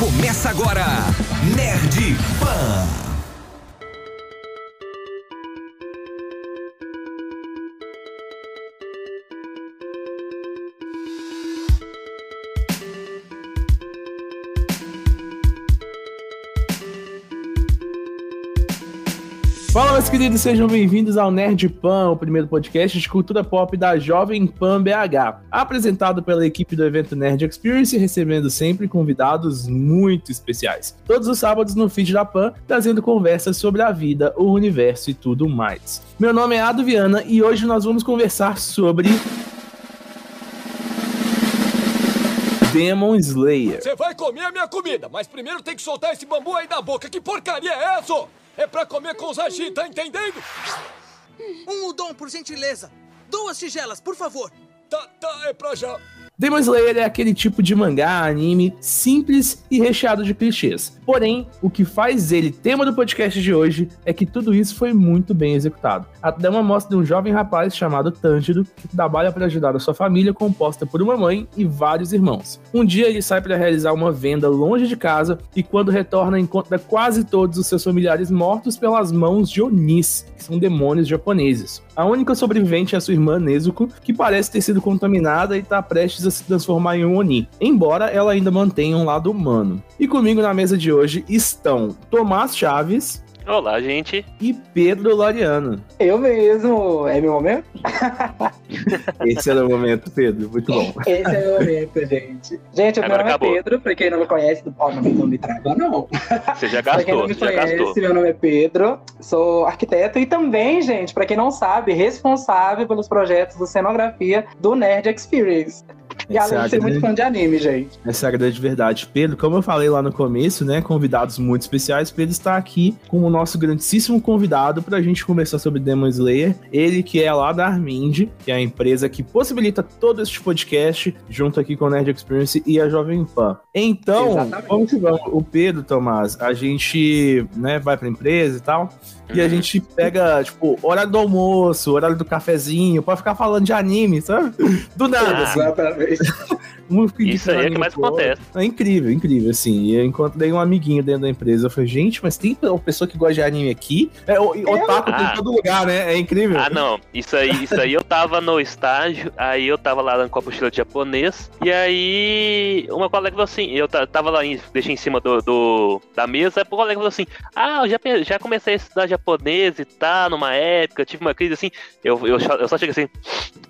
Começa agora, Nerd Pan. Fala, meus queridos, sejam bem-vindos ao Nerd Pan, o primeiro podcast de cultura pop da Jovem Pan BH. Apresentado pela equipe do evento Nerd Experience, recebendo sempre convidados muito especiais. Todos os sábados no feed da Pan, trazendo conversas sobre a vida, o universo e tudo mais. Meu nome é Ado Viana e hoje nós vamos conversar sobre. Demon Slayer. Você vai comer a minha comida, mas primeiro tem que soltar esse bambu aí da boca. Que porcaria é essa? É pra comer com os hashi, tá entendendo? Um udon, por gentileza. Duas tigelas, por favor. Tá, tá, é pra já. Demon Slayer é aquele tipo de mangá, anime simples e recheado de clichês. Porém, o que faz ele tema do podcast de hoje é que tudo isso foi muito bem executado. Até uma mostra de um jovem rapaz chamado Tângido que trabalha para ajudar a sua família composta por uma mãe e vários irmãos. Um dia ele sai para realizar uma venda longe de casa e quando retorna encontra quase todos os seus familiares mortos pelas mãos de Onis, que são demônios japoneses. A única sobrevivente é a sua irmã Nezuko, que parece ter sido contaminada e está prestes a se transformar em um Oni, embora ela ainda mantenha um lado humano. E comigo na mesa de hoje estão Tomás Chaves. Olá, gente. E Pedro Loriano. Eu mesmo. É meu momento? Esse era o momento, Pedro. Muito bom. Esse é o momento, gente. Gente, o meu nome acabou. é Pedro. Pra quem não me conhece, oh, não, não me trava, não. Você já pra quem não gastou, me você já gastou. conhece, meu nome é Pedro. Sou arquiteto e também, gente, pra quem não sabe, responsável pelos projetos de cenografia do Nerd Experience. E Essa é além a de ser muito fã de anime, gente. Essa é a grande verdade. Pedro, como eu falei lá no começo, né? Convidados muito especiais. Pedro está aqui com o nosso grandíssimo convidado para a gente conversar sobre Demon Slayer. Ele que é lá da Armind, que é a empresa que possibilita todo este podcast, junto aqui com o Nerd Experience e a Jovem Pan. Então, Exatamente. vamos que vamos. O Pedro, Tomás, a gente né, vai pra empresa e tal. E a Uhum. gente pega, tipo, horário do almoço, horário do cafezinho, pra ficar falando de anime, sabe? Do nada, Ah, assim. face. Um fica Isso aí é que mais pro acontece. É incrível, incrível, assim. E eu encontrei um amiguinho dentro da empresa. Eu falei, gente, mas tem uma pessoa que gosta de anime aqui? É, o, otaku tem em Ah. todo lugar, né? É incrível. Ah, não. Isso aí, isso aí eu tava no estágio, aí eu tava lá com a apostila de japonês, e aí uma colega falou assim, eu ta- tava lá, em, deixei em cima do, do- da mesa, aí o colega falou assim, ah, eu já, já comecei a estudar japonês e tá, numa época, tive uma crise assim, eu, eu, só- eu só cheguei assim,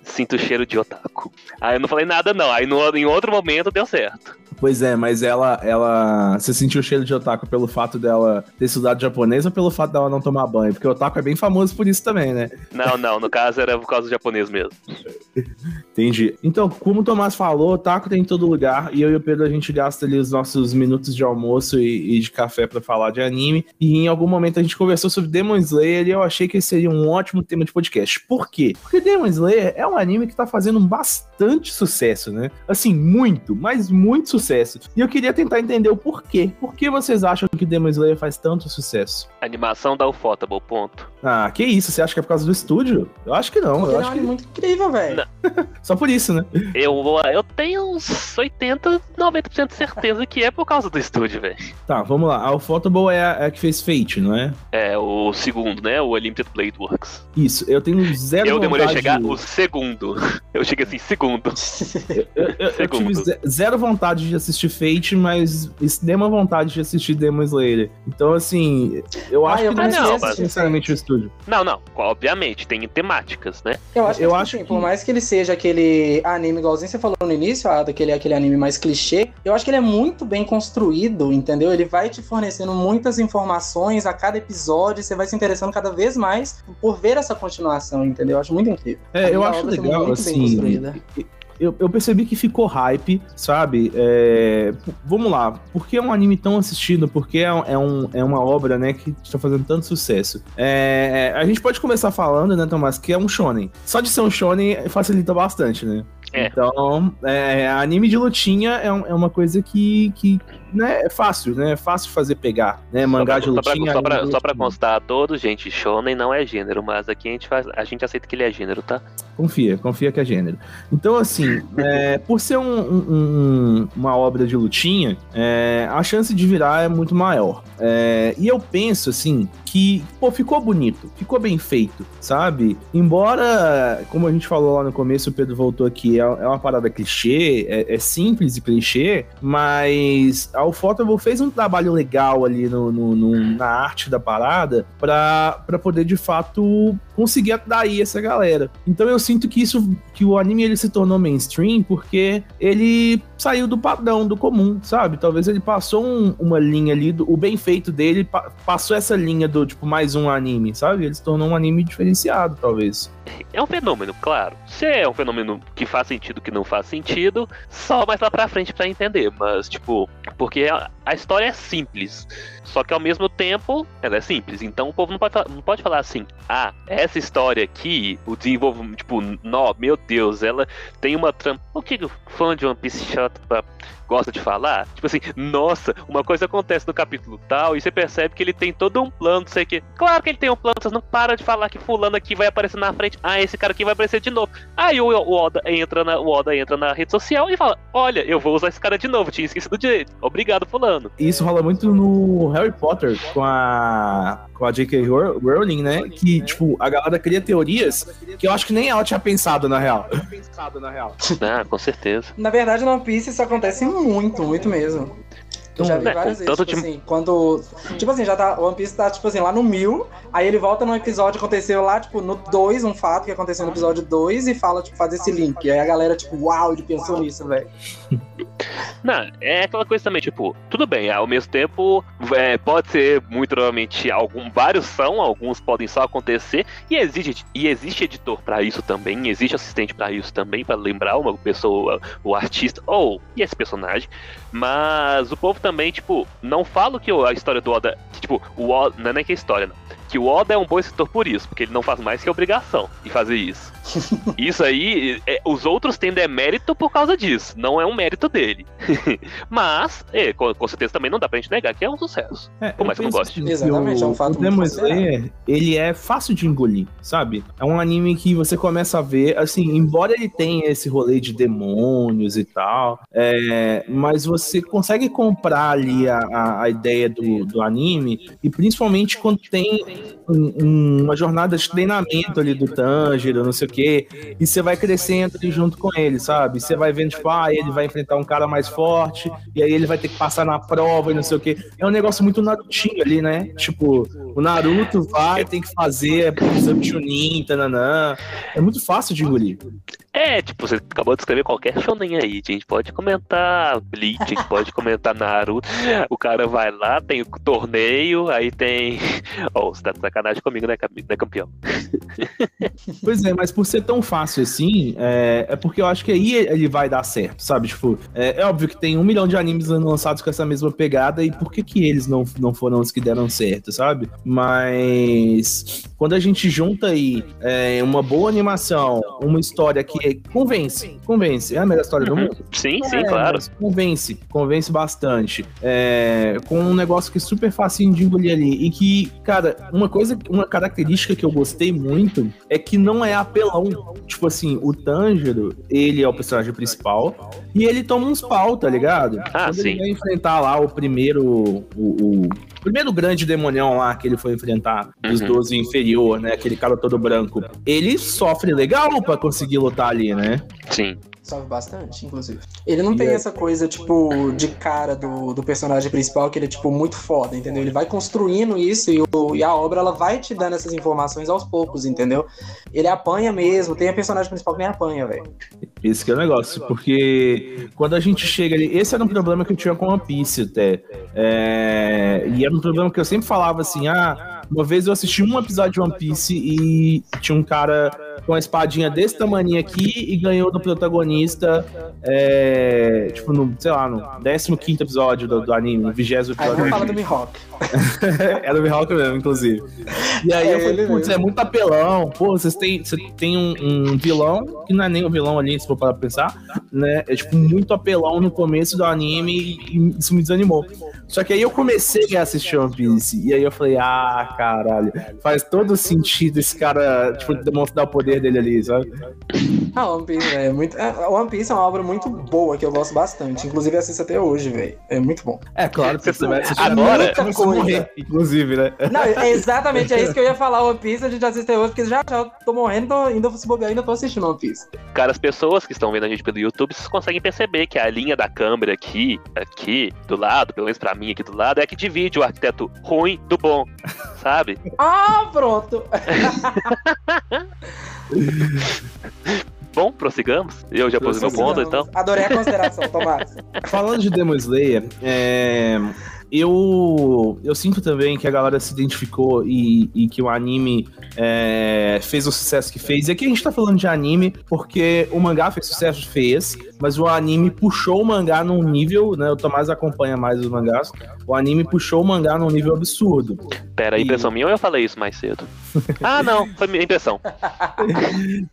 sinto o cheiro de otaku. Aí eu não falei nada não, aí no, em outro momento deu certo. Pois é, mas ela, ela. Você sentiu o cheiro de otaku pelo fato dela ter estudado japonês ou pelo fato dela não tomar banho? Porque o otaku é bem famoso por isso também, né? Não, não, no caso era por causa do japonês mesmo. Entendi. Então, como o Tomás falou, taco tem em todo lugar. E eu e o Pedro, a gente gasta ali os nossos minutos de almoço e, e de café pra falar de anime. E em algum momento a gente conversou sobre Demon Slayer e eu achei que esse seria um ótimo tema de podcast. Por quê? Porque Demon Slayer é um anime que tá fazendo bastante sucesso, né? Assim, muito, mas muito sucesso. E eu queria tentar entender o porquê. Por que vocês acham que Demon Slayer faz tanto sucesso? A animação da Ufotable, ponto. Ah, que isso? Você acha que é por causa do estúdio? Eu acho que não. Porque Eu é acho anime que muito incrível, velho. só por isso, né? Eu, eu tenho uns 80, 90% de certeza que é por causa do estúdio, velho. Tá, vamos lá. A Ufotable é a, é a que fez Fate, não é? É, o segundo, né? O Limited Blade Works. Isso, eu tenho zero eu demorei a chegar o segundo. Eu cheguei assim, segundo. Eu, eu- eu segundo. tive ze- zero vontade de assistir Fate, mas extrema vontade de assistir Demon Slayer. Então, assim, eu Ah, acho eu que não é assistir sinceramente o estúdio. Não, não. Obviamente, tem temáticas, né? Eu acho que, Eu tipo acho assim, que- por mais que ele seja aquele anime, igualzinho você falou no início, ah, daquele aquele anime mais clichê, eu acho que ele é muito bem construído, entendeu? Ele vai te fornecendo muitas informações a cada episódio, você vai se interessando cada vez mais por ver essa continuação, entendeu? Eu acho muito incrível. É, A eu acho é legal, muito bem assim. Eu, eu percebi que ficou hype, sabe? É, vamos lá, por que é um anime tão assistido? Por que é, é, um, é uma obra, né, que está fazendo tanto sucesso? É, a gente pode começar falando, né, Tomás, que é um shonen. Só de ser um shonen facilita bastante, né? É. Então, é, anime de lutinha é, um- é uma coisa que, que né, é fácil, né? É fácil fazer pegar, né? Mangá de só pra, lutinha. só, pra, anime de só pra constar a todos, gente, Shonen não é gênero, mas aqui a gente, faz, a gente aceita que ele é gênero, tá? Confia, confia que é gênero. Então, assim, é, por ser um- um- uma obra de lutinha, é, a chance de virar é muito maior. É, e eu penso, assim, que, pô, ficou bonito, ficou bem feito, sabe? Embora, como a gente falou lá no começo, o Pedro voltou aqui, é, é uma parada clichê, é, é simples e clichê, mas a Ufotable fez um trabalho legal ali no, no- no- na arte da parada pra poder, de fato, conseguir atrair essa galera. Então eu sinto que isso, que o anime ele se tornou mainstream porque ele saiu do padrão, do comum, sabe? Talvez ele passou um- uma linha ali, do, o bem feito dele pa- passou essa linha do tipo mais um anime, sabe? Ele se tornou um anime diferenciado, talvez. É um fenômeno, claro. Se é um fenômeno que faz sentido, que não faz sentido, só mais lá pra frente pra entender. Mas, tipo, porque a, a história é simples. Só que ao mesmo tempo, ela é simples. Então o povo não pode, não pode falar assim, ah, essa história aqui, o desenvolvimento, tipo, nó, meu Deus, ela tem uma trama. O que o fã de One Piece chato pra- gosta de falar? Tipo assim, nossa, uma coisa acontece no capítulo tal, e você percebe que ele tem todo um plano, não sei o que. Claro que ele tem um plano, vocês não param de falar que fulano aqui vai aparecer na frente. Ah, esse cara aqui vai aparecer de novo. Aí o, o Oda entra na, o Oda entra na rede social e fala: Olha, eu vou usar esse cara de novo, tinha esquecido direito. Obrigado, fulano. E isso rola muito no Harry Potter com a com a J.K. Row- Rowling, né? Que tipo a galera cria teorias que eu acho que nem ela tinha pensado na real. Ah, com certeza. Na verdade, no One Piece isso acontece muito, muito mesmo. Eu já vi É, várias vezes, tipo de- assim, quando. Tipo assim, já tá. O One Piece tá, tipo assim, lá no mil. Aí ele volta num episódio que aconteceu lá, tipo, no 2, um fato que aconteceu no episódio 2 e fala, tipo, faz esse link. Aí a galera, tipo, uau, ele pensou nisso, velho. Não, é aquela coisa também, tipo, tudo bem, ao mesmo tempo, é, pode ser muito provavelmente algum, vários são, alguns podem só acontecer, e existe, e existe editor pra isso também, existe assistente pra isso também, pra lembrar uma pessoa, o artista, ou e esse personagem, mas o povo também, tipo, não fala que a história do Oda, que, tipo, o Oda, não é que a história, não, que o Oda é um bom escritor por isso, porque ele não faz mais que obrigação de fazer isso. Isso aí, é, os outros têm demérito por causa disso, não é um mérito dele. Mas, é, com, com certeza também não dá pra gente negar que é um sucesso. É, Por mais que eu goste. assim, que Exatamente, o, é um fato o muito Demon. Slayer, ele é fácil de engolir, sabe? É um anime que você começa a ver, assim, embora ele tenha esse rolê de demônios e tal, é, mas você consegue comprar ali a, a, a ideia do, do anime, e principalmente quando tem um- um- uma jornada de treinamento ali do Tanjiro, não sei o quê, e você vai crescendo ali junto com ele, sabe? Você vai vendo, tipo, ah, ele vai enfrentar um cara mais forte, e aí ele vai ter que passar na prova e não sei o quê. É um negócio muito Narutinho ali, né? Tipo, o Naruto vai, tem que fazer exame Chunin, tananã. É muito fácil de engolir. É, tipo, você acabou de escrever qualquer shonen aí, a gente pode comentar Bleach, a gente pode comentar Naruto, o cara vai lá, tem o torneio, aí tem... Oh, você tá de sacanagem comigo, né, né campeão? Pois é, mas por ser tão fácil assim, é, é porque eu acho que aí ele vai dar certo, sabe? Tipo, é, é óbvio que tem um milhão de animes lançados com essa mesma pegada, e por que que eles não, não foram os que deram certo, sabe? Mas quando a gente junta aí é, uma boa animação, uma história que convence, convence, é a melhor história do Uhum. mundo. Sim, sim, É, claro. Convence, convence bastante. É, com um negócio que é super facinho de engolir ali. E que, cara, uma coisa, uma característica que eu gostei muito é que não é apelão. Tipo assim, o Tanjiro, ele é o personagem principal e ele toma uns pau, tá ligado? Ah, Quando sim. ele vai enfrentar lá o primeiro. O, o primeiro grande demonião lá que ele foi enfrentar, dos Uhum. 12 inferior, né? Aquele cara todo branco. Ele sofre legal pra conseguir lutar ali, né? Sim. Sofre bastante, inclusive. Ele não E tem é- essa coisa, tipo, de cara do, do personagem principal, que ele é, tipo, muito foda, entendeu? Ele vai construindo isso e, o- e a obra, ela vai te dando essas informações aos poucos, entendeu? Ele apanha mesmo, tem a personagem principal que nem apanha, velho. Esse que é o negócio, porque quando a gente chega ali, esse era um problema que eu tinha com One Piece até. É, e era um problema que eu sempre falava assim: ah, Uma vez eu assisti um episódio de One Piece e tinha um cara com uma espadinha desse tamanho aqui e ganhou do protagonista, é, tipo, no, sei lá, no 15 episódio do, do anime, no 20 Aí episódio. vamos falar do Mihawk. é do Mihawk mesmo, inclusive. E aí É eu falei, putz, é muito apelão. Pô, vocês têm, você tem um, um vilão, que não é nem um vilão ali, se for para pensar, né? É tipo muito apelão no começo do anime e isso me desanimou. Só que aí eu comecei a assistir One Piece, e aí eu falei, ah, caralho, faz todo sentido esse cara, tipo, demonstrar o poder dele ali, sabe? Ah, One Piece, velho, é muito. é, One Piece é uma obra muito boa que eu gosto bastante. Inclusive assisto até hoje, velho. É muito bom. É claro, porque você vai assistir Agora- você Coisa. morrer, inclusive, né? Não, é exatamente é isso que eu ia falar. One Piece a gente assiste até hoje, porque já, já tô morrendo, tô, ainda se bobear, ainda tô assistindo One Piece. Cara, as pessoas que estão vendo a gente pelo YouTube, vocês conseguem perceber que a linha da câmera aqui, aqui, do lado, pelo menos pra mim aqui do lado, é a que divide o arquiteto ruim do bom, sabe? Ah, pronto! Bom, prossigamos. Eu já pus meu ponto, então. Adorei a consideração, Tomás. Falando de Demon Slayer, é, eu, eu sinto também que a galera se identificou e, e que o anime é, fez o sucesso que fez. E aqui a gente tá falando de anime porque o mangá fez sucesso, fez, mas o anime puxou o mangá num nível, né? O Tomás acompanha mais os mangás. O anime puxou o mangá num nível absurdo. Pera, E- impressão minha ou eu falei isso mais cedo? Ah, não, foi minha impressão.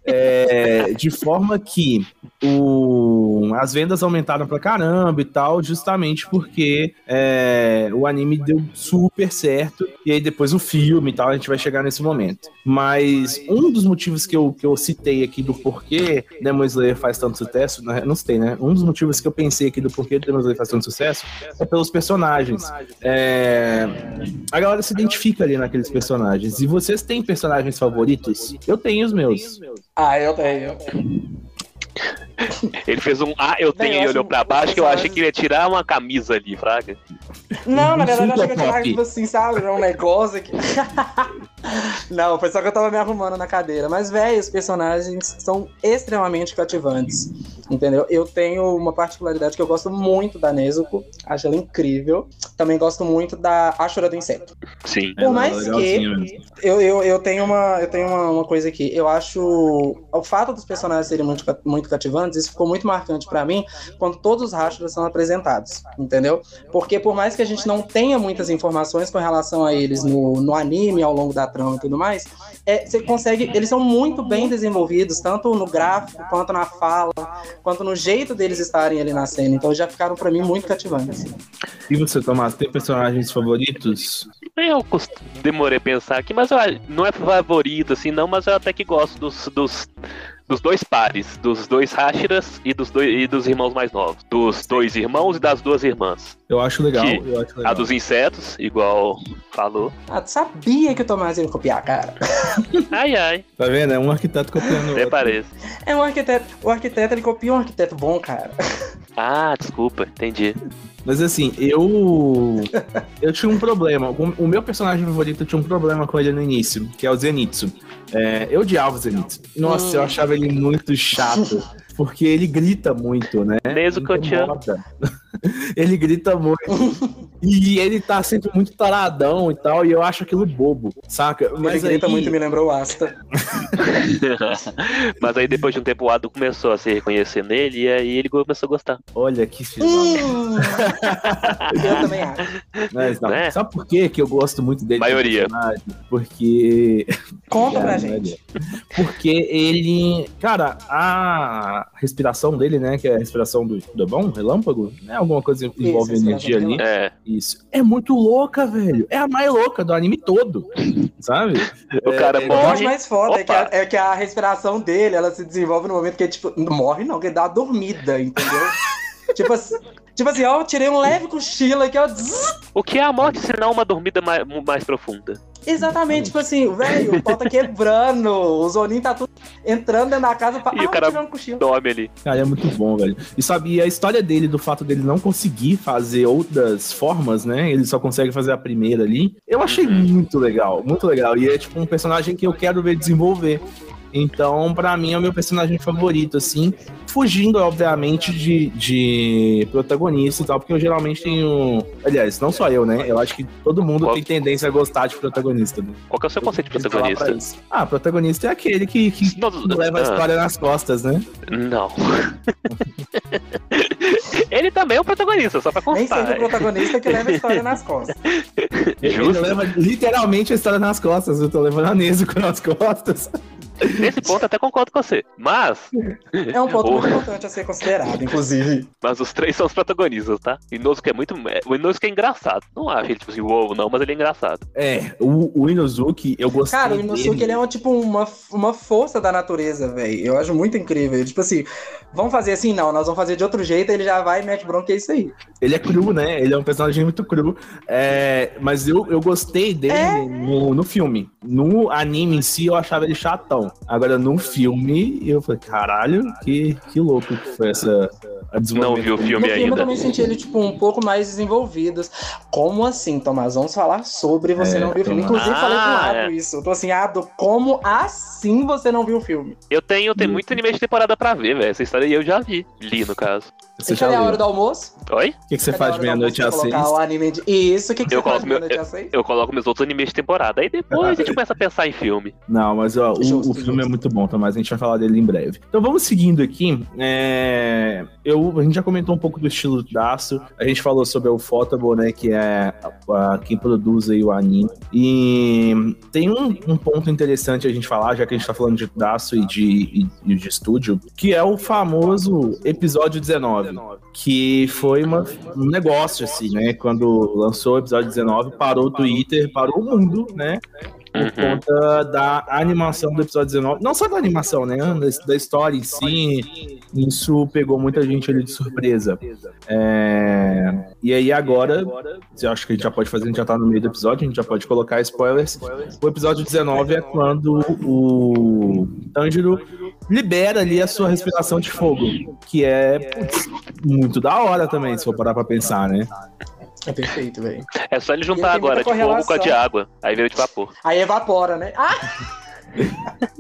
É, de forma que o, as vendas aumentaram pra caramba e tal, justamente porque é, o anime deu super certo, e aí depois o filme e tal, a gente vai chegar nesse momento. Mas um dos motivos que eu, que eu citei aqui do porquê Demon Slayer faz tanto sucesso, né, não citei, né? Um dos motivos que eu pensei aqui do porquê Demon Slayer faz tanto sucesso é pelos personagens. É, a galera se identifica ali naqueles personagens. E vocês têm personagens favoritos? Eu tenho os meus. Ah, eu tenho. Ele fez um Ah, eu Bem, tenho eu e acho olhou pra baixo que eu achei que ele ia tirar uma camisa ali, fraga. Não, na verdade, eu achei que tinha pop. tipo assim, sabe? Um negócio aqui. Não, foi só que eu tava me arrumando na cadeira. Mas, velho, os personagens são extremamente cativantes. Entendeu? Eu tenho uma particularidade que eu gosto muito da Nezuko. Acho ela incrível. Também gosto muito da Ashura do Inseto. Sim. Por mais É, que eu, eu, eu tenho, uma, eu tenho uma, uma coisa aqui. Eu acho. O fato dos personagens serem muito, muito cativantes, isso ficou muito marcante pra mim quando todos os rastros são apresentados. Entendeu? Porque por mais que a gente não tenha muitas informações com relação a eles no, no anime, ao longo da trama e tudo mais, é, você consegue. Eles são muito bem desenvolvidos, tanto no gráfico, quanto na fala, quanto no jeito deles estarem ali na cena. Então já ficaram pra mim muito cativantes. E você, Tomás, tem personagens favoritos? Eu cost- demorei a pensar aqui, mas eu, não é favorito, assim, não, mas eu até que gosto dos, dos, dos dois pares, dos dois Hashiras e dos, dois, e dos irmãos mais novos. Dos dois irmãos e das duas irmãs. Eu acho legal. Que? Eu acho legal. A dos insetos, igual falou. Ah, tu sabia que o Tomás ia copiar, cara. Ai, ai, Tá vendo? É um arquiteto copiando o até parece. É um arquiteto. O arquiteto, ele copia um arquiteto bom, cara. Ah, desculpa, entendi. Mas assim, eu. Eu tinha um problema. O o meu personagem favorito tinha um problema com ele no início, que é o Zenitsu. É, eu odiava o Zenitsu. Nossa, eu achava ele muito chato. Porque ele grita muito, né? Nezuko, eu te amo. Ele grita muito. e ele tá sempre muito taradão e tal, e eu acho aquilo bobo, saca? Mas ele grita aí- muito, me lembrou o Asta. Mas aí depois de um tempo o Ado começou a se reconhecer nele e aí ele começou a gostar. Olha que Hum. eu também acho. Mas não, Né? Sabe por quê que eu gosto muito dele? Maioria. Porque. Conta pra gente. Porque ele. Cara, a respiração dele, né? Que é a respiração do trovão, relâmpago, né? Alguma coisa que envolve Isso, energia ali. É, Isso. É muito louca, velho. É a mais louca do anime todo. Sabe? o cara é, O que eu acho morre. mais foda é que, a, é que a respiração dele, ela se desenvolve no momento que, tipo, não morre não, que ele dá uma dormida, entendeu? tipo assim, tipo assim, ó, eu tirei um leve cochilo aqui, ó. O que é a morte se não uma dormida mais, mais profunda? Exatamente, tipo assim, velho, o pau tá quebrando, o Zoninho tá tudo entrando dentro da casa pra E o ah, cara- tirei um cochilo. Dorme ali. Cara, é muito bom, velho. E sabe, e a história dele, do fato dele não conseguir fazer outras formas, né? Ele só consegue fazer a primeira ali. Eu achei Uhum. muito legal, muito legal. E é tipo um personagem que eu quero ver desenvolver. Então, pra mim, é o meu personagem favorito, assim. Fugindo, obviamente, de, de protagonista e tal, porque eu geralmente tenho. Aliás, não só eu, né? Eu acho que todo mundo Qual- tem tendência a gostar de protagonista. Né? Qual que é o seu conceito de protagonista? Ah, protagonista é aquele que, que Não, leva a ah, história nas costas, né? Não. Ele também é o protagonista, só pra Nem sempre o constar. protagonista que leva a história nas costas. Ele, ele leva literalmente a história nas costas. Eu tô levando a Nezuko nas costas. Nesse ponto até concordo com você. Mas, É um ponto Oh. muito importante a ser considerado, inclusive. mas os três são os protagonistas, tá? O Inosuke é muito. O Inosuke é engraçado. Não acho ele, tipo assim, uou, não, mas ele é engraçado. É, o, o Inozuki, eu gostei. Cara, o Inosuke, dele. ele é um, tipo uma, uma força da natureza, velho. Eu acho muito incrível. Tipo assim, vamos fazer assim? Não, nós vamos fazer de outro jeito, ele já vai e mete bronca, é isso aí. Ele é cru, né? Ele é um personagem muito cru. É, mas eu, eu gostei dele É? no, no filme. No anime em si, eu achava ele chatão. Agora, no filme, eu falei, caralho, que, que louco que foi essa. A Não vi o filme no filme eu ainda. também senti ele, tipo, um pouco mais desenvolvidos. Como assim, Tomás? Vamos falar sobre você É, não viu o filme. Inclusive, falei com o Ah, Ado isso. Eu tô assim, Ado, como assim você não viu o filme? Eu tenho, tenho muito anime de temporada pra ver, velho. Essa história aí eu já vi. Li, no caso. Você E já cadê a hora do almoço? Oi? O que, que você Cadê faz do meia-noite às seis? colocar o anime de... Isso, o que, que Eu você faz coloco de meu- meia-noite às seis? Eu coloco meus outros animes de temporada. Aí depois a gente começa a pensar em filme. Não, mas ó, o, Justo, o filme é muito bom, Tomás. A gente vai falar dele em breve. Então vamos seguindo aqui. É, eu, a gente já comentou um pouco do estilo Daço. A gente falou sobre o Photable, né? Que é a- a- quem produz aí o anime. E tem um, um ponto interessante a gente falar, já que a gente tá falando de Daço e de, e- e de estúdio, que é o famoso episódio 19. Que foi uma- um negócio, assim, né? Quando lançou o episódio 19, parou o Twitter, parou o mundo, né? por Uhum. conta da animação do episódio 19. Não só da animação, né? Da, da história em si. Isso pegou muita gente ali de surpresa. É, E aí agora, eu acho que a gente já pode fazer, a gente já tá no meio do episódio, a gente já pode colocar spoilers. O episódio 19 é quando o Tanjiro libera ali a sua respiração de fogo. Que é putz, muito da hora também, se for parar pra pensar, né? É perfeito, velho. É só ele juntar agora de fogo com a de água. Aí vira de vapor. Aí evapora, né? Ah!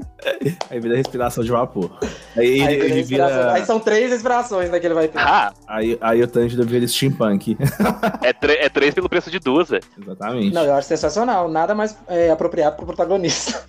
Aí vira respiração de vapor. Aí, Aí, ele, vira ele respiração. vira. Aí são três respirações né, que ele vai ter. Ah, Aí, aí o Tanjiro vira steampunk. é, é três pelo preço de duas, velho. Exatamente. Não, eu acho sensacional. Nada mais é, apropriado pro protagonista.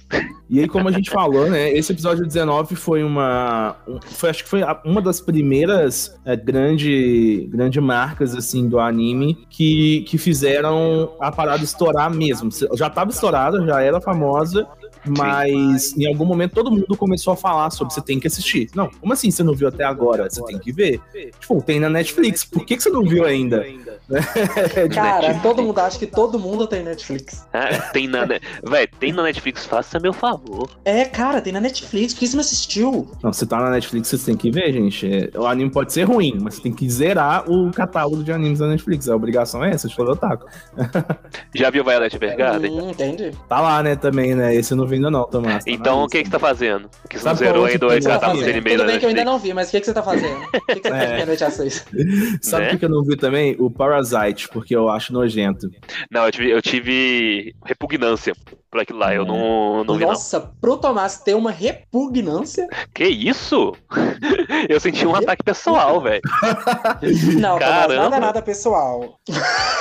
E aí, como a gente falou, né? Esse episódio 19 foi uma. um- Foi, acho que foi uma das primeiras é, grande, grande marcas assim do anime que, que fizeram a parada estourar mesmo. Já tava estourada, já era famosa. Mas em algum momento todo mundo começou a falar sobre você tem que assistir. Não, como assim você não viu até agora? Você tem que ver. Tipo, tem na Netflix. Por que, que você não viu ainda? Cara, todo mundo acha que todo mundo tem Netflix. Ah, tem na. Véi, tem na Netflix, faça meu favor. É, cara, tem na Netflix. Por que você não assistiu? Não, você tá na Netflix, você tem que ver, gente. É, O anime pode ser ruim, mas você tem que zerar o catálogo de animes da Netflix. A obrigação é essa, de todo otaku. Já viu Violet Evergarden? Hum, entendi. Tá lá, né, também, né? Esse eu não vi ainda não, Tomás. Tá Então o que, que você tá fazendo? Que você não zerou qual ainda o que eu Tá fazendo? Tudo bem que eu ainda não vi, mas o que, que você tá fazendo? O que, que você É. faz meia-noite às seis? Sabe né? por que eu não vi também? O Parasite, porque eu acho nojento. Não, eu tive, eu tive repugnância por aquilo lá. Eu não, não vi, não. Nossa, pro Tomás ter uma repugnância? Que isso? Eu senti um ataque pessoal, velho. Não, Tomás, Caramba. nada é nada pessoal.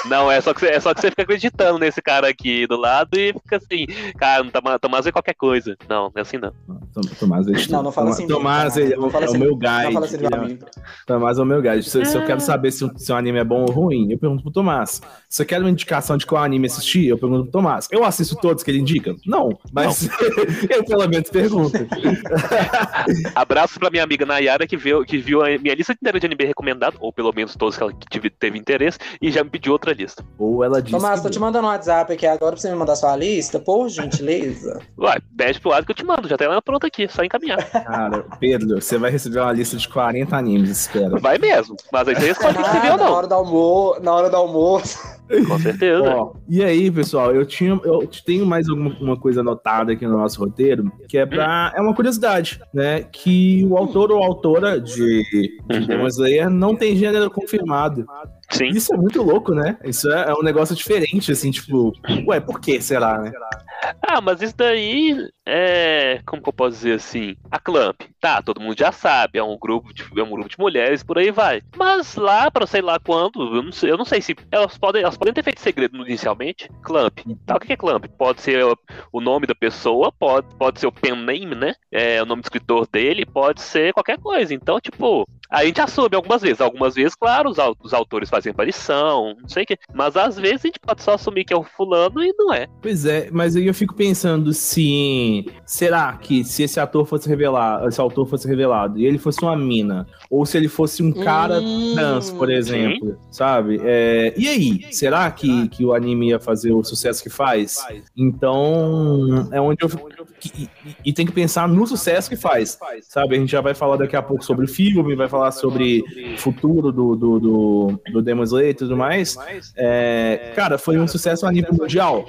Não, é só, que você, é só que você fica acreditando nesse cara aqui do lado e fica assim, cara, não Tomás, Tomás é qualquer coisa. Não, não é assim não. Tom- Tomás, ele- Não, não fala assim Tomás, é o, é assim- meu Não guide. fala assim é-. Tomás é o meu guide. Se, se eu quero saber se, um- se um anime é bom ou ruim, eu pergunto pro Tomás. Se eu quero uma indicação de qual anime assistir, eu pergunto pro Tomás. Eu assisto todos que ele indica? Não, mas eu pelo menos pergunto. Abraço pra minha amiga Nayara que viu, que viu a minha lista inteira de anime recomendado, ou pelo menos todos que ela tive- teve interesse, e já me pediu outra lista. Ou ela diz. Tomás, tô te mandando um WhatsApp aqui agora pra você me mandar sua lista, por gentileza. Vai, pede pro lado que eu te mando, já tem ela pronta aqui, só encaminhar. Cara, Pedro, você vai receber uma lista de 40 animes, espera. Vai mesmo, mas aí você escolhe o que você viu ou na não. hora do almoço, na hora do almoço. Com certeza. Ó, e aí, pessoal, eu tinha, eu tenho mais alguma uma coisa anotada aqui no nosso roteiro, que é pra, é uma curiosidade, né, que o autor ou autora de, de Uhum. Demon Slayer não tem gênero confirmado. Sim. Isso é muito louco, né? Isso é, é um negócio diferente, assim, tipo, ué, por que será, né? Ah, mas isso daí é. Como que eu posso dizer assim? A Clamp. Tá, todo mundo já sabe. É um grupo de, é um grupo de mulheres, por aí vai. Mas lá, pra sei lá quando, eu não sei, eu não sei se. Elas podem, elas podem ter feito segredo inicialmente. Clamp. Tá, o que é Clamp? Pode ser o, o nome da pessoa, pode, pode ser o pen name, né? É o nome do escritor dele, pode ser qualquer coisa. Então, tipo, a gente assume algumas vezes. Algumas vezes, claro, os, os autores fazem aparição, não sei o quê. Mas às vezes a gente pode só assumir que é o fulano e não é. Pois é, mas aí eu fico pensando se. Será que se esse ator fosse revelado, esse autor fosse revelado e ele fosse uma mina, ou se ele fosse um cara Hum, trans, por exemplo, sabe? É, e aí, será que, que o anime ia fazer o sucesso que faz? Então, é onde eu. E, e- e tem que pensar no sucesso que faz, sabe? A gente já vai falar daqui a pouco sobre o filme, vai falar sobre o futuro do, do, do, do Demon Slayer e tudo mais. É, cara, foi um sucesso a nível mundial.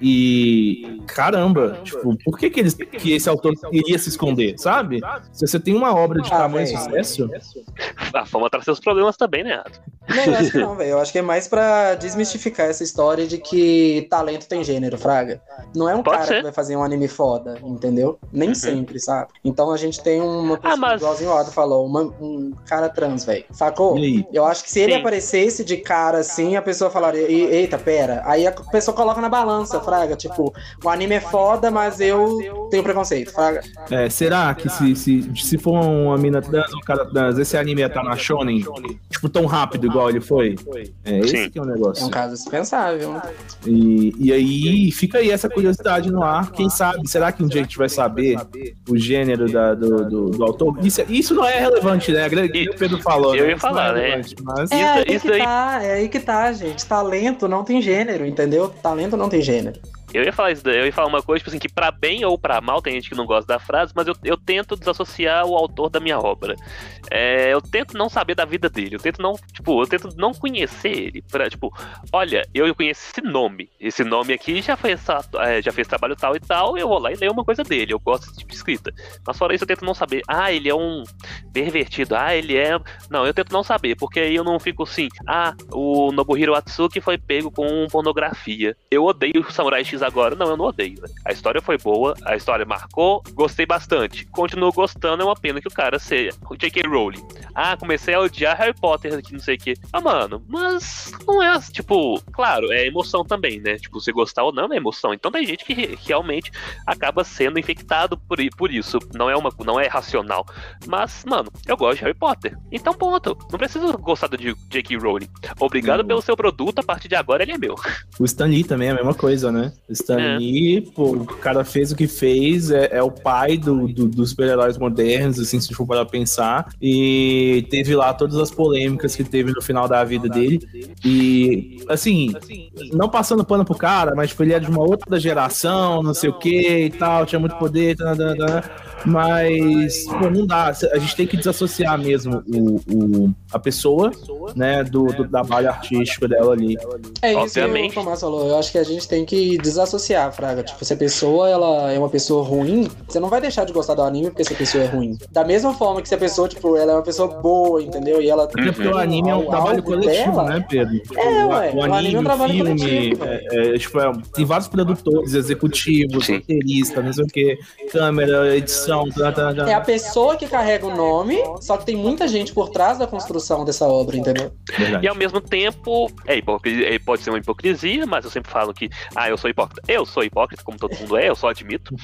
E caramba, tipo, por que, que, eles, que esse autor iria se esconder, sabe? Se você tem uma obra de Ah, tamanho véi. sucesso, A fama traz seus problemas também, né? Não, eu acho que não, velho. Eu acho que é mais pra desmistificar essa história de que talento tem gênero, Fraga. Não é um Pode cara ser. que vai fazer um anime foda, entendeu? Nem Uhum. sempre, sabe? Então a gente tem uma pessoa, Ah, mas- igualzinho o Ado falou, uma- um cara trans, velho. Sacou? E? Eu acho que se ele Sim. aparecesse de cara assim, a pessoa falaria, "E- eita, pera. Aí a pessoa coloca na balança, Fraga. Tipo, o anime é foda, mas eu tenho preconceito, Fraga. é, será que se, se, se for uma mina trans ou um cara trans, esse anime ia estar na Shonen? Tipo, tão rápido igual ele foi? É esse Sim. que é o É um negócio. caso dispensável? E, e aí fica aí essa curiosidade no ar. Quem sabe? Será que um dia a gente vai saber o gênero da- do, do, do autor? Isso, isso não é relevante, né? O que o Pedro falou. Eu né? ia Isso não falar, é né? relevante, Mas... É Isso- aí que tá, é aí que tá, gente. Talento não tem gênero, entendeu? Talento não tem gênero. Eu ia falar isso eu ia falar uma coisa, tipo assim, que pra bem ou pra mal, tem gente que não gosta da frase, mas eu, eu tento desassociar o autor da minha obra. É, eu tento não saber da vida dele, eu tento não, tipo, eu tento não conhecer ele. Pra, tipo, olha, eu conheço esse nome. Esse nome aqui já fez, é, já fez trabalho tal e tal, eu vou lá e leio uma coisa dele. Eu gosto desse tipo de escrita. Mas fora isso, eu tento não saber, ah, ele é um pervertido, ah, ele é. Não, eu tento não saber, porque aí eu não fico assim, ah, o Nobuhiro Atsuki foi pego com pornografia. Eu odeio o Samurai X agora. Não, eu não odeio. velho. A história foi boa, a história marcou, gostei bastante. Continuo gostando, é uma pena que o cara seja o J.K. Rowling. Ah, comecei a odiar Harry Potter aqui, não sei o quê. Ah, mano, mas não é tipo, claro, é emoção também, né? Tipo, você gostar ou não é emoção. Então tem gente que re- realmente acaba sendo infectado por, por isso. Não é uma, não é racional. Mas, mano, eu gosto de Harry Potter. Então, ponto. Não preciso gostar J- J.K. Rowling. Obrigado Hum. pelo seu produto, a partir de agora ele é meu. O Stan Lee também é a mesma coisa, né? O Stan Lee, pô, o cara fez o que fez, é, é o pai do, do- dos super-heróis modernos, assim, se for para pensar. E teve lá todas as polêmicas que teve no final da vida dele. E, assim, não passando pano pro cara, mas tipo, ele era de uma outra geração, não sei o que e tal, tinha muito poder, tá, tá, tá. mas pô, não dá. A gente tem que desassociar mesmo o, o- a pessoa, né, do, do trabalho artístico dela ali. É isso Obviamente. que o Tomás falou. Eu acho que a gente tem que desassociar, Fraga. Tipo, se a pessoa ela é uma pessoa ruim, você não vai deixar de gostar do anime porque essa pessoa é ruim. Da mesma forma que se a pessoa, tipo, ela é uma pessoa boa, entendeu? E ela. Até porque o anime é um trabalho coletivo, dela, né, Pedro? Tipo, É, ué, o o anime, é um filme, coletivo. é, é, tipo, é, tem vários produtores, executivos, roteiristas, não sei o que, câmera, edição, tá, tá, tá. É a pessoa que carrega o nome, só que tem muita gente por trás da construção dessa obra, entendeu? Verdade. E ao mesmo tempo, é é, pode ser uma hipocrisia, mas eu sempre falo que, ah, eu sou hipócrita. Eu sou hipócrita, como todo mundo é, eu só admito.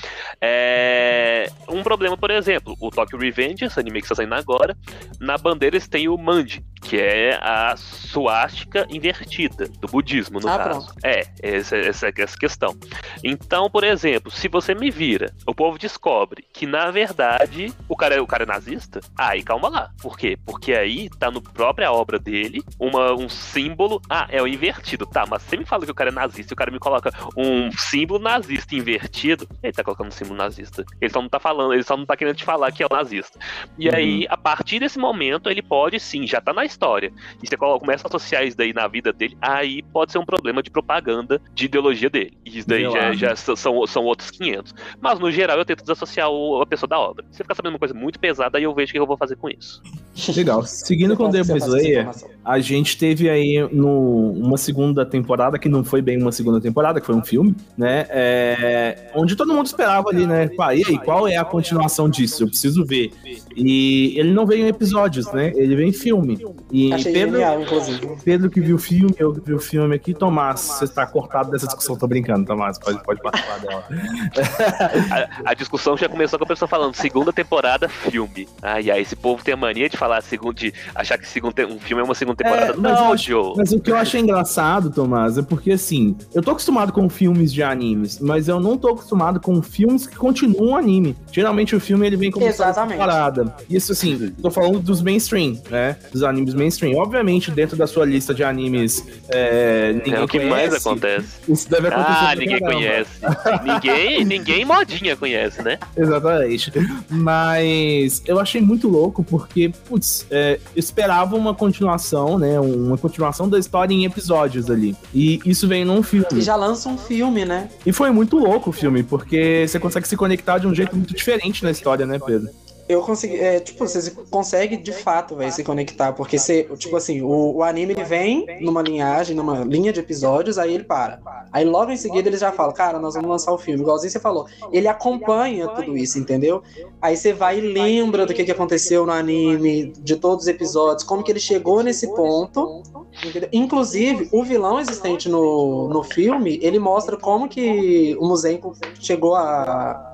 É, um problema, por exemplo, o Tokyo Revenge, esse anime que está saindo agora, na bandeira eles têm o Manji, que é a suástica invertida do budismo, no Ah, caso. pronto. É, essa, essa, essa questão. Então, por exemplo, se você me vira, o povo descobre que, na verdade, o cara, é- o cara é nazista, aí calma lá. Por quê? Porque aí tá no própria obra dele uma, um símbolo. Ah, é o invertido. Tá, mas você me fala que o cara é nazista e o cara me coloca um símbolo nazista invertido. Ele tá colocando um símbolo nazista. Ele só não tá falando, ele só não tá querendo te falar que é o nazista. E Uhum. aí, a partir desse momento, ele pode sim, já tá na história. E você coloca- começa a associar isso daí na vida dele, aí pode ser um problema de propaganda de ideologia dele. E isso daí já, já são, são outros 500. Mas no geral eu tento desassociar o- a pessoa da obra. Se ficar sabendo uma coisa muito pesada, aí eu vejo o que eu vou fazer com isso. Legal. Seguindo com Depois Demon Slayer, informação. A gente teve aí no, uma segunda temporada, que não foi bem uma segunda temporada, que foi um filme, né? É, onde todo mundo esperava ali, né? Pá, e aí, qual é a continuação disso? Eu preciso ver. E ele não veio em episódios, né? Ele veio em filme. E Achei Pedro, genial, inclusive. Pedro que viu o filme, eu que vi o filme aqui. Tomás, você está cortado dessa discussão. Tô brincando, Tomás, pode, pode participar dela. A, a discussão já começou com a pessoa falando segunda temporada, filme. Ai, ai, esse povo tem a mania de falar segundo, de achar que segundo, um filme é uma segunda temporada. É, mas não, acho-. Mas o que eu achei engraçado, Tomás, é porque assim, eu tô acostumado com filmes de animes, mas eu não tô acostumado com filmes que continuam anime. Geralmente o filme ele vem como separada. Isso assim, tô falando dos mainstream, né? Dos animes mainstream. Obviamente, dentro da sua lista de animes, é, ninguém É o que mais conhece, acontece. Isso deve acontecer. Ah, ninguém caramba. conhece. ninguém, ninguém modinha conhece, né? Exatamente. Mas eu achei muito louco porque, putz, é, eu esperava uma continuação, né? Uma continuação da história em episódios ali. E isso vem num filme. E já lança um filme, né? E foi muito louco o filme, porque você consegue se conectar de um jeito muito diferente na história, né, Pedro? Eu consegui. É, tipo, você consegue de fato, velho, se conectar. Porque você, tipo assim, o, o anime ele vem numa linhagem, numa linha de episódios, aí ele para. Aí logo em seguida ele já fala, cara, nós vamos lançar o filme. Igualzinho você falou. Ele acompanha tudo isso, entendeu? Aí você vai e lembra do que, que aconteceu no anime, de todos os episódios, como que ele chegou nesse ponto. entendeu? Inclusive, o vilão existente no, no filme, ele mostra como que o Musenko chegou a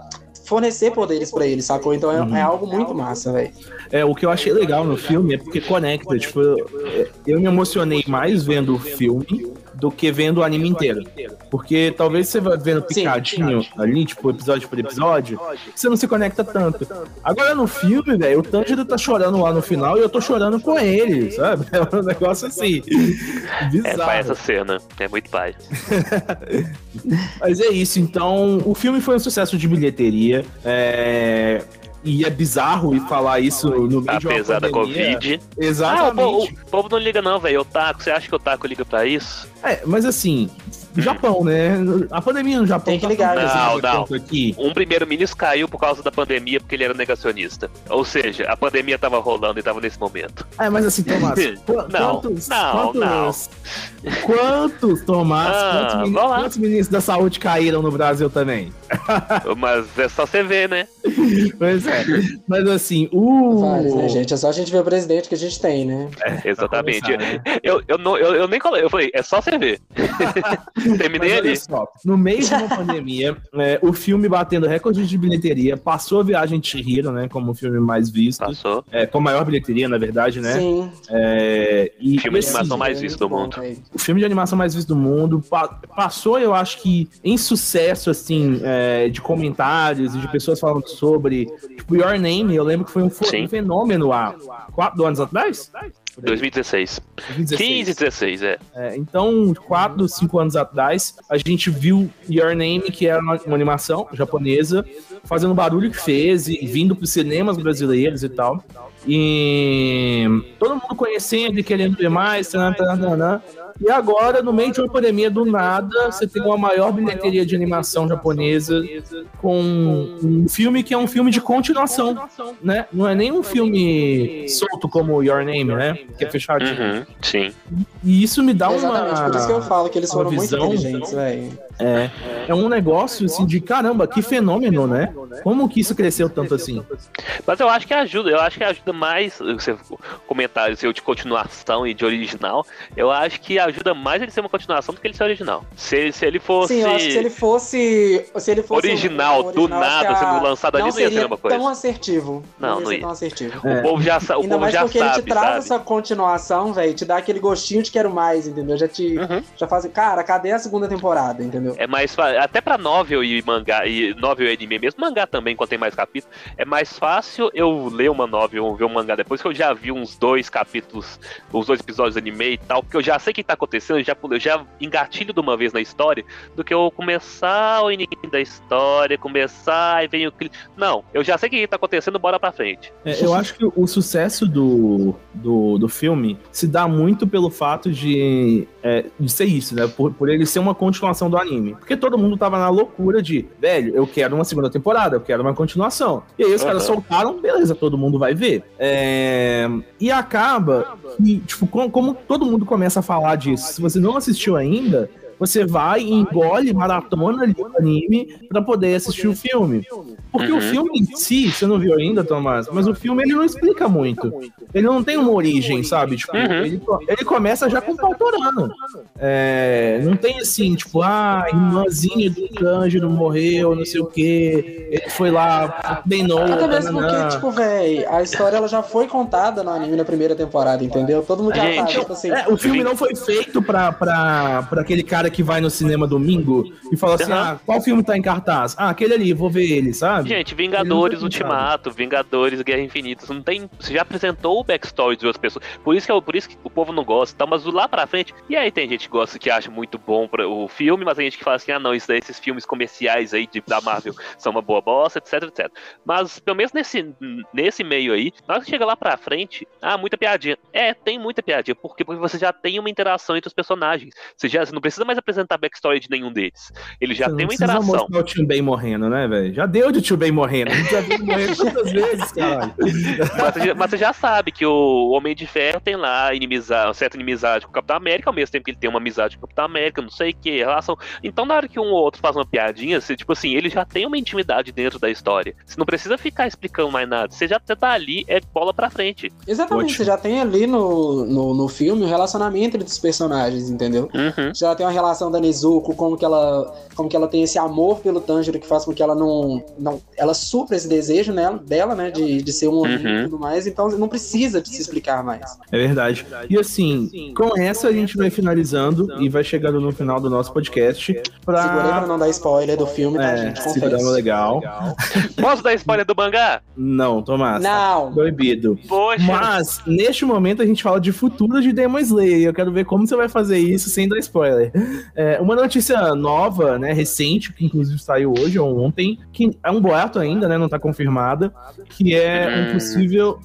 fornecer poderes pra ele, sacou? Então é, Uhum. é algo muito massa, velho. É, o que eu achei legal no filme é porque conecta. Tipo, eu, eu me emocionei mais vendo o filme do que vendo o anime inteiro. Porque talvez você vai vendo Sim. picadinho ali, tipo, episódio por episódio, você não se conecta tanto. Agora no filme, velho, o Tanjiro tá chorando lá no final e eu tô chorando com ele, sabe? É um negócio assim. É Bizarro. pai essa cena. É muito pai. Mas é isso, então o filme foi um sucesso de bilheteria. é, E é bizarro ir falar isso no meio de uma Apesar da. Covid. Ah, o Exatamente. povo, o povo não liga, não, velho. Otaku, você acha que o Otaku liga pra isso? É, mas assim, Japão, né? A pandemia no Japão Tem que tá ligar, tão Não, não. aqui. Um primeiro-ministro caiu por causa da pandemia porque ele era negacionista. Ou seja, a pandemia tava rolando e tava nesse momento. É, mas assim, Tomás, qu- Não, quantos, não, quantos, quantos, Tomás, Ah, quantos, mini- vamos lá. quantos ministros da saúde caíram no Brasil também? Mas é só você ver, né? Pois é. Mas assim, o. Vários, né, gente? É só a gente ver o presidente que a gente tem, né? Exatamente. começar, né? Eu, eu, não, eu, eu nem falei, eu falei, é só você ver. Terminei Mas olha ali. só, no meio de uma pandemia, é, o filme batendo recorde de bilheteria, passou a Viagem de Chihiro, né, como o filme mais visto, Passou. é, com a maior bilheteria, na verdade, né? Sim. É, e, Filme e, de assim, animação mais é visto do mundo. o filme de animação mais visto do mundo pa- passou, eu acho que em sucesso, assim, é, de comentários e de pessoas falando sobre. Tipo, Your Name, eu lembro que foi um, Sim. um fenômeno há quatro anos atrás? 2016. 2016. 15, 16, é. É, então, quatro, cinco anos atrás, a gente viu Your Name, que era uma, uma animação japonesa, fazendo o barulho que fez e vindo para os cinemas brasileiros e tal. E todo mundo conhecendo e querendo ver mais, tanã. E agora, no meio de uma pandemia do nada, você tem uma maior bilheteria de animação japonesa com um filme que é um filme de continuação, né? Não é nem um filme solto como Your Name, né? Que é fechadinho. Uhum, sim. E isso me dá Exatamente, por isso que eu uma. falo que eles uma foram muito visão. inteligentes, velho. É, é um negócio assim de caramba, que fenômeno, né? Como que isso cresceu tanto assim? Mas eu acho que ajuda, eu acho que ajuda mais, você comentário seu de continuação e de original, eu acho que ajuda mais ele ser uma continuação do que ele ser original. Se, se ele fosse Sim, eu acho que se ele fosse. Se ele fosse Original, um- do acho nada, que a- sendo lançado ali, não ia ser a seria mesma coisa. tão assertivo. Não, ia não ser ia. tão assertivo. É. o povo já, o Ainda povo mais já porque ele sabe, te traz sabe? essa continuação, velho, te dá aquele gostinho de quero mais, entendeu? Já te. Uhum. Já faz. Cara, cadê a segunda temporada, entendeu? É mais até pra novel e mangá e novel e anime mesmo, mangá também quando tem mais capítulos, é mais fácil eu ler uma novel ou ver um mangá depois que eu já vi uns dois capítulos, os dois episódios anime e tal, porque eu já sei o que tá acontecendo, eu já, eu já engatilho de uma vez na história, do que eu começar o início da história, começar e vem o clipe. Não, eu já sei o que tá acontecendo, bora pra frente. É, eu acho que o sucesso do, do, do filme se dá muito pelo fato de, é, de ser isso, né? Por, por ele ser uma continuação do anime. Porque todo mundo tava na loucura de, velho, eu quero uma segunda temporada, eu quero uma continuação. E aí os Uhum. caras soltaram, beleza, todo mundo vai ver. É, e acaba que, tipo, como, como todo mundo começa a falar disso, se você não assistiu ainda, você vai e engole, maratona ali o anime pra poder assistir o filme. Porque Uhum. o filme em si, você não viu ainda, Tomás, mas o filme ele não explica muito. Ele não tem uma origem, sabe? Tipo, Uhum. ele, ele começa já com o Pautorano. É, não tem assim, tipo, ah, a irmãzinha do Tanjiro morreu, não sei o quê. Ele foi lá, treinou. Até mesmo porque, tipo, véi, a história ela já foi contada no anime na primeira temporada, entendeu? Todo mundo já Gente, tipo assim. É, o filme não foi feito pra, pra, pra aquele cara que vai no cinema domingo e fala assim: Aham. ah, qual filme tá em cartaz? Ah, aquele ali, vou ver ele, sabe? Gente, Vingadores foi Ultimato, Vingadores Guerra Infinita, você não tem. Você já apresentou o backstory de duas pessoas. Por isso que, é o- por isso que o povo não gosta, tá? Mas lá pra frente. E aí tem gente que gosta que acha muito bom pra, o filme, mas tem gente que fala assim: ah, não, isso daí, esses filmes comerciais aí de, da Marvel são uma boa bosta, etc, etc. Mas pelo menos nesse, nesse meio aí, na hora que chega lá pra frente, ah, muita piadinha. É, tem muita piadinha, porque, porque você já tem uma interação entre os personagens. Você já você não precisa mais apresentar backstory de nenhum deles. Ele já Você não tem uma interação. mostrar o Tio Ben morrendo, né, velho? Já deu de Tio Ben morrendo. A gente já viu ele morrendo quantas vezes, caralho. Mas você, já, mas você já sabe que o Homem de Ferro tem lá inimizade, uma certa inimizade com o Capitão América, ao mesmo tempo que ele tem uma amizade com o Capitão América, não sei o que, relação. Então, na hora que um ou outro faz uma piadinha, você, tipo assim, ele já tem uma intimidade dentro da história. Você não precisa ficar explicando mais nada. Você já você tá ali, é bola pra frente. Exatamente, Ótimo. você já tem ali no, no, no filme o relacionamento entre os personagens, entendeu? Uhum. Já tem uma relação da Nezuko, como que ela, como que ela tem esse amor pelo Tanjiro que faz com que ela não, não ela supra esse desejo nela, dela, né, de, de ser um amigo Uhum. e tudo mais, então não precisa de se explicar mais. É verdade. E assim, com essa a gente vai finalizando e vai chegando no final do nosso podcast Segurei pra pra. não dar spoiler do filme, tá, É, gente? Confesso. legal. Posso dar spoiler do mangá? Não, Tomás. Não! Proibido. Poxa. Mas, neste momento, a gente fala de futuro de Demon Slayer. e Eu quero ver como você vai fazer isso sem dar spoiler. É, uma notícia nova, né, recente, que inclusive saiu hoje ou ontem, que é um boato ainda, né, não tá confirmada, que é um possível...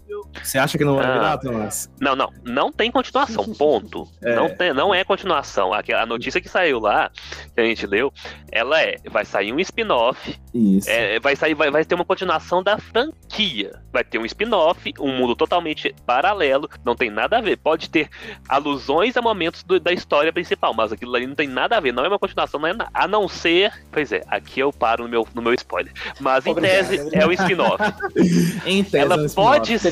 Você acha que não vai Ah. virar, Tomás? Não, não, não tem continuação, ponto. É. Não, tem, não é continuação. A, a notícia que saiu lá, que a gente leu, ela é: vai sair um spin-off Isso. É, vai sair, vai, vai ter uma continuação da franquia. Vai ter um spin-off, um mundo totalmente paralelo, não tem nada a ver. Pode ter alusões a momentos do- da história principal, mas aquilo ali não tem nada a ver, não é uma continuação, não é na- a não ser. Pois é, aqui eu paro no meu, no meu spoiler. Mas em tese é um spin-off. Em tese, é ela um spin-off. pode Você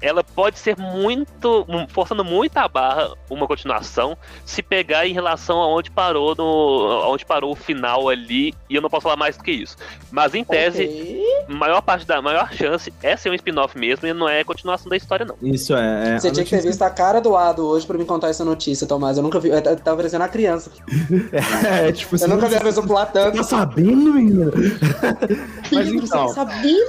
ela pode ser muito, forçando muito a barra uma continuação, se pegar em relação aonde parou no, aonde parou o final ali, e eu não posso falar mais do que isso. Mas em tese, Ok. maior parte da maior chance é ser um spin-off mesmo e não é continuação da história, não. Isso é. é Você a tinha que ter visto a cara do Ado hoje pra me contar essa notícia, Tomás. Eu nunca vi. Eu tava parecendo uma criança. É, tipo, Eu nunca vi a pessoa pular tanto. tá sabendo, menino? Mas Filho, então, você sabia?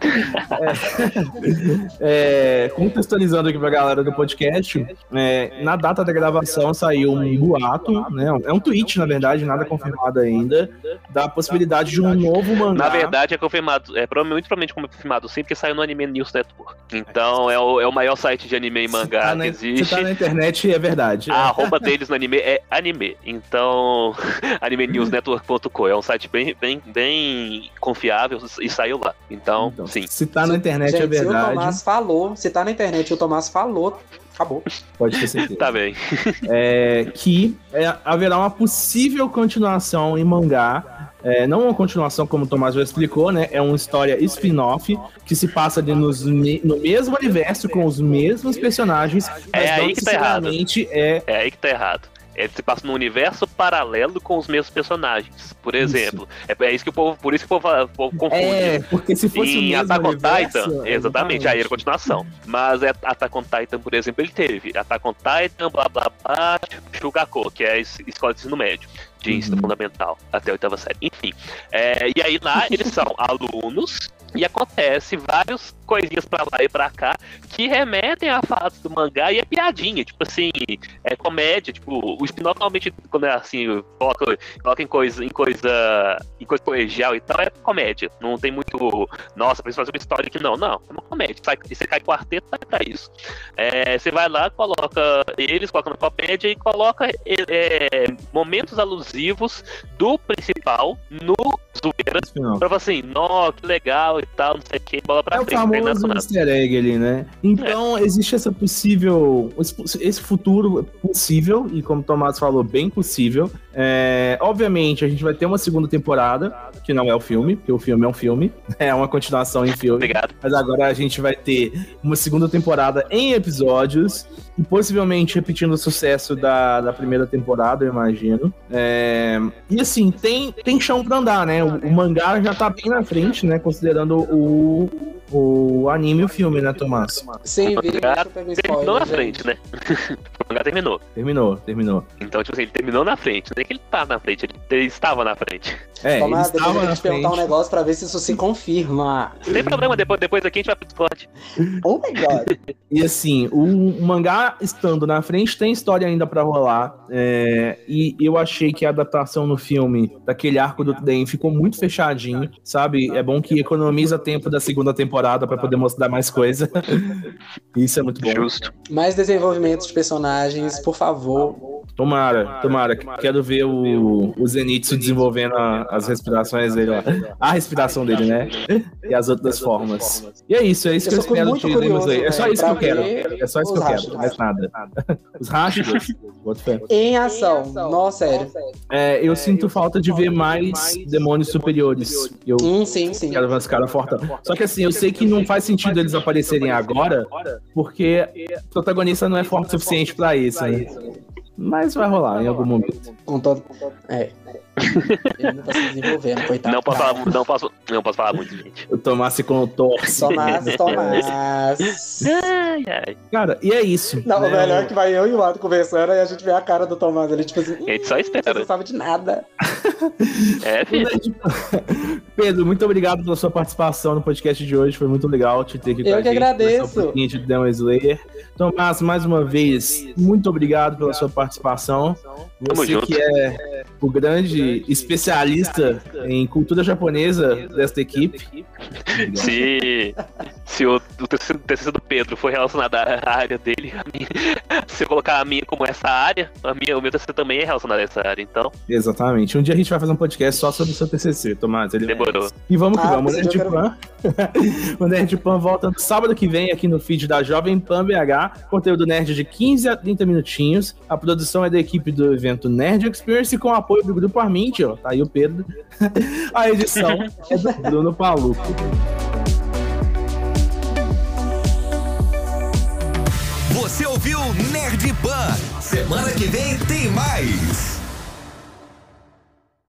É, contextualizando aqui pra galera do podcast, é, na data da gravação saiu um boato, né? É um tweet, na verdade, nada confirmado ainda, da possibilidade de um novo mangá. Na verdade, é confirmado, é muito provavelmente confirmado sim, porque saiu no Anime News Network. Então é o, é o maior site de anime e Se mangá tá na, que se existe. tá na internet, é verdade. A arroba deles no anime é anime. Então, animenewsnetwork.com é um site bem, bem, bem confiável e saiu lá. Então, Então, sim. Se tá na internet, Gente, é se o verdade. Tomás falou, se tá na internet e o Tomás falou, acabou. Pode ter certeza. Tá bem. é, que é, haverá uma possível continuação em mangá. É, não uma continuação, como o Tomás já explicou, né? É uma história spin-off que se passa ali nos me- no mesmo universo, com os mesmos personagens, mas É aí que tá errado. é. É aí que tá errado. Ele se passa num universo paralelo com os mesmos personagens. Por exemplo, é, é isso que o povo, por isso que o povo, o povo confunde. É, porque se fosse o em mesmo Attack on universo, Titan, exatamente, aí era continuação. Mas é, Attack on Titan, por exemplo, ele teve Attack on Titan, blá blá blá, Shugako, que é a es- escola de ensino médio, de ensino Uhum. fundamental, até a oitava série. Enfim, é, e aí lá eles são alunos e acontece vários coisinhas pra lá e pra cá que remetem a fatos do mangá e é piadinha, tipo assim, é comédia, tipo, o spin-off normalmente, quando é assim, coloca, coloca em coisa, em coisa, em coisa colegial e tal, é comédia. Não tem muito, nossa, precisa fazer uma história que não, não, é uma comédia. Sai, você cai quarteto, vai pra isso. É, você vai lá, coloca eles, coloca na comédia e coloca é, momentos alusivos do principal no zoeira. Pra falar assim, nó, que legal e tal, não sei o que, bola pra É o frente. tem nada famoso easter egg ali, né? Então, existe essa possível. Esse futuro possível, e como o Tomás falou, bem possível. É, obviamente, a gente vai ter uma segunda temporada, que não é o filme, porque o filme é um filme, é uma continuação em filme. Obrigado. Mas agora a gente vai ter uma segunda temporada em episódios, e possivelmente repetindo o sucesso da, da primeira temporada, eu imagino. É, e assim, tem, tem chão pra andar, né? O, o mangá já tá bem na frente, né? Considerando o, o anime e o filme, né, Tomás? Sim, vira eu Terminou na spoiler, frente, né? o mangá terminou. Terminou, terminou. Então, tipo assim, ele terminou na frente. Não é que ele tá na frente, ele, ele estava na frente. É, Tomás, ele depois eu estava vou na te perguntar um frente. negócio pra ver se isso se confirma. Não tem problema, depois, depois aqui a gente vai pro Discord. Oh my god. E assim, o, o mangá estando na frente tem história ainda pra rolar. é, e eu achei que a adaptação no filme daquele arco do Den ficou muito fechadinho, sabe? É bom que economiza tempo da segunda temporada pra poder mostrar mais coisa. Isso é muito bom. Justo. Mais desenvolvimento de personagens, por favor. Tomara, tomara. Quero ver o, o Zenitsu desenvolvendo a- as respirações dele lá. A respiração dele, né? E as outras formas. E é isso, é isso que eu sou espero de Demon curioso, Slayer. É só isso que eu quero. É só isso que eu quero, mais nada. Os rastros? Em ação. Nossa, sério. É, eu sinto falta de ver mais demônios superiores. Eu Hum, sim, sim. quero ver os caras fortes. Só que assim, eu sei que não faz sentido eles aparecerem agora, porque o protagonista não é forte o suficiente pra isso, né? Mas vai rolar em algum momento. Com todo. É. Ele não tá se desenvolvendo, coitado. Não posso, falar, não, posso, não posso falar muito, gente. Eu tomasse com o torce. Tomás, Tomás. Ai, ai. Cara, e é isso. Não, né? o melhor é que vai eu e o Lado conversando e a gente vê a cara do Tomás. Ele, tipo assim, A gente só você espera. não sabe de nada. É, filho. Pedro, muito obrigado pela sua participação no podcast de hoje. Foi muito legal te ter aqui com Eu a que gente. agradeço. conversar Um pouquinho de Demon Slayer. Tomás, mais uma vez, muito obrigado pela sua participação. Tamo Você junto. que é o grande especialista em cultura japonesa desta equipe. Se, se o, o tecido do Pedro for relacionado à área dele, a minha- se eu colocar a minha como essa área, a minha, o meu TCC também é relacionado a essa área. Então, Exatamente. Um dia a gente vai fazer um podcast só sobre o seu TCC, Tomás. Ele Demorou. merece. E vamos que Ah, vamos. O eu Pan. o Nerd Pan volta no sábado que vem aqui no feed da Jovem Pan BH. Conteúdo nerd de 15 a 30 minutinhos. A produção é da equipe do evento Nerd Experience com apoio do Grupo Ó. Tá aí o Pedro. a edição é do Bruno Paluco. Você ouviu Nerd. Semana que vem tem mais.